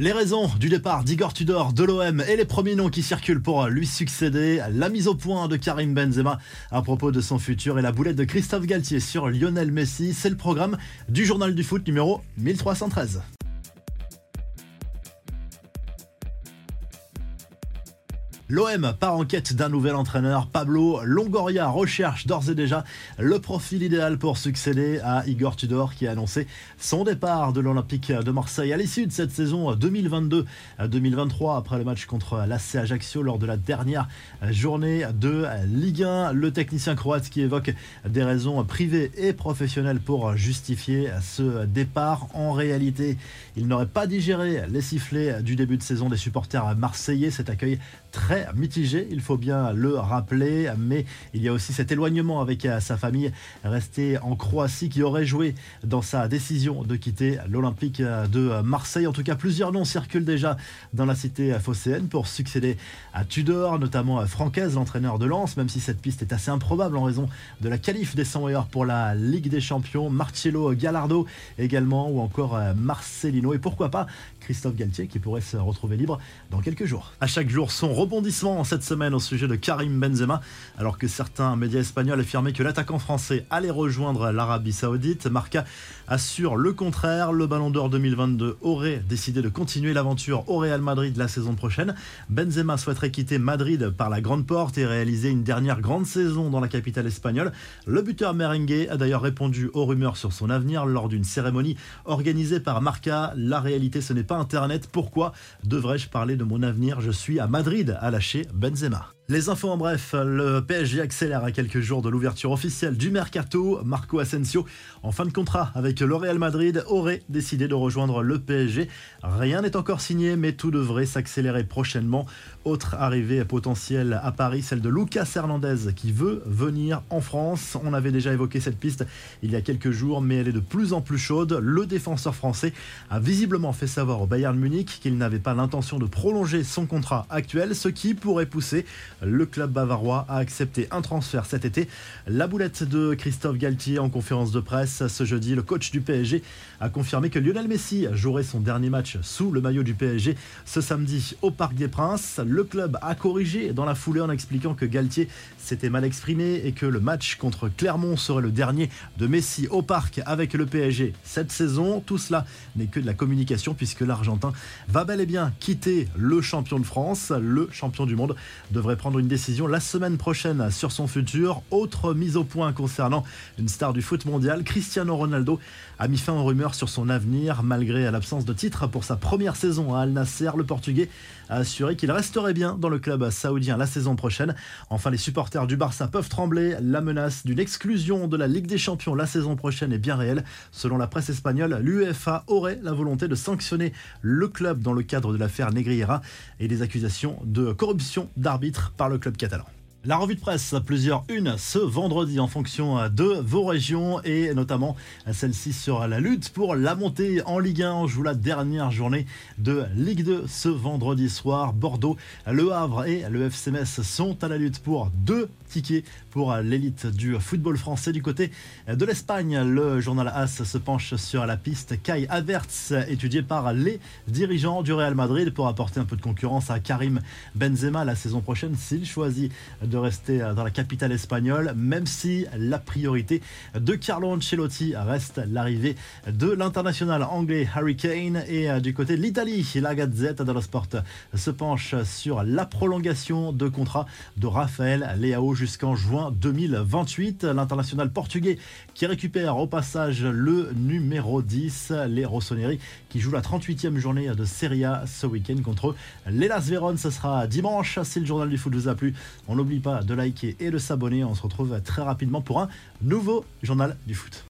Les raisons du départ d'Igor Tudor de l'OM et les premiers noms qui circulent pour lui succéder, la mise au point de Karim Benzema à propos de son futur et la boulette de Christophe Galtier sur Lionel Messi, c'est le programme du journal du foot numéro 1313. L'OM part en quête d'un nouvel entraîneur. Pablo Longoria recherche d'ores et déjà le profil idéal pour succéder à Igor Tudor qui a annoncé son départ de l'Olympique de Marseille à l'issue de cette saison 2022-2023 après le match contre l'AC Ajaccio lors de la dernière journée de Ligue 1. Le technicien croate qui évoque des raisons privées et professionnelles pour justifier ce départ. En réalité, il n'aurait pas digéré les sifflets du début de saison des supporters marseillais. Cet accueil très mitigé, il faut bien le rappeler, mais il y a aussi cet éloignement avec euh, sa famille restée en Croatie qui aurait joué dans sa décision de quitter l'Olympique euh, de Marseille. En tout cas, plusieurs noms circulent déjà dans la cité phocéenne pour succéder à Tudor, notamment Francaise, l'entraîneur de Lens, même si cette piste est assez improbable en raison de la qualif des 100 meilleurs pour la Ligue des Champions, Marcello Gallardo également, ou encore euh, Marcelino, et pourquoi pas Christophe Galtier qui pourrait se retrouver libre dans quelques jours. À chaque jour, son rebondissement cette semaine au sujet de Karim Benzema, alors que certains médias espagnols affirmaient que l'attaquant français allait rejoindre l'Arabie Saoudite. Marca assure le contraire. Le Ballon d'Or 2022 aurait décidé de continuer l'aventure au Real Madrid la saison prochaine. Benzema souhaiterait quitter Madrid par la grande porte et réaliser une dernière grande saison dans la capitale espagnole. Le buteur merengue a d'ailleurs répondu aux rumeurs sur son avenir lors d'une cérémonie organisée par Marca. La réalité, ce n'est pas Internet. Pourquoi devrais-je parler de mon avenir? Je suis à Madrid à la Benzema. Les infos en bref, le PSG accélère à quelques jours de l'ouverture officielle du mercato. Marco Asensio, en fin de contrat avec le Real Madrid, aurait décidé de rejoindre le PSG. Rien n'est encore signé, mais tout devrait s'accélérer prochainement. Autre arrivée potentielle à Paris, celle de Lucas Hernandez qui veut venir en France. On avait déjà évoqué cette piste il y a quelques jours, mais elle est de plus en plus chaude. Le défenseur français a visiblement fait savoir au Bayern Munich qu'il n'avait pas l'intention de prolonger son contrat actuel, ce qui pourrait pousser le club bavarois à accepter un transfert cet été. La boulette de Christophe Galtier en conférence de presse ce jeudi, le coach du PSG a confirmé que Lionel Messi jouerait son dernier match sous le maillot du PSG ce samedi au Parc des Princes. Le club a corrigé dans la foulée en expliquant que Galtier s'était mal exprimé et que le match contre Clermont serait le dernier de Messi au parc avec le PSG cette saison. Tout cela n'est que de la communication puisque l'Argentin va bel et bien quitter le champion de France. Le champion du monde devrait prendre une décision la semaine prochaine sur son futur. Autre mise au point concernant une star du foot mondial, Cristiano Ronaldo a mis fin aux rumeurs sur son avenir malgré l'absence de titre pour sa première saison à Al Nasser. Le Portugais a assuré qu'il resterait bien dans le club saoudien la saison prochaine. Enfin, les supporters du Barça peuvent trembler. La menace d'une exclusion de la Ligue des Champions la saison prochaine est bien réelle. Selon la presse espagnole, l'UEFA aurait la volonté de sanctionner le club dans le cadre de l'affaire Negriera et des accusations de corruption d'arbitre par le club catalan. La revue de presse, plusieurs unes ce vendredi en fonction de vos régions et notamment celle-ci sur la lutte pour la montée en Ligue 1. On joue la dernière journée de Ligue 2 ce vendredi soir. Bordeaux, Le Havre et le FC Metz sont à la lutte pour deux tickets pour l'élite du football français. Du côté de l'Espagne, le journal AS se penche sur la piste Kai Havertz, étudiée par les dirigeants du Real Madrid pour apporter un peu de concurrence à Karim Benzema la saison prochaine s'il choisit de rester dans la capitale espagnole, même si la priorité de Carlo Ancelotti reste l'arrivée de l'international anglais Harry Kane. Et euh, du côté de l'Italie, la Gazette dello Sport se penche sur la prolongation de contrat de Rafael Leao jusqu'en juin 2028. L'international portugais qui récupère au passage le numéro 10, les Rossoneri, qui joue la 38e journée de Serie A ce week-end contre l'Elas Vérone. Ce sera dimanche. Si le journal du foot vous a plu, on n'oublie de liker et de s'abonner. On se retrouve très rapidement pour un nouveau journal du foot.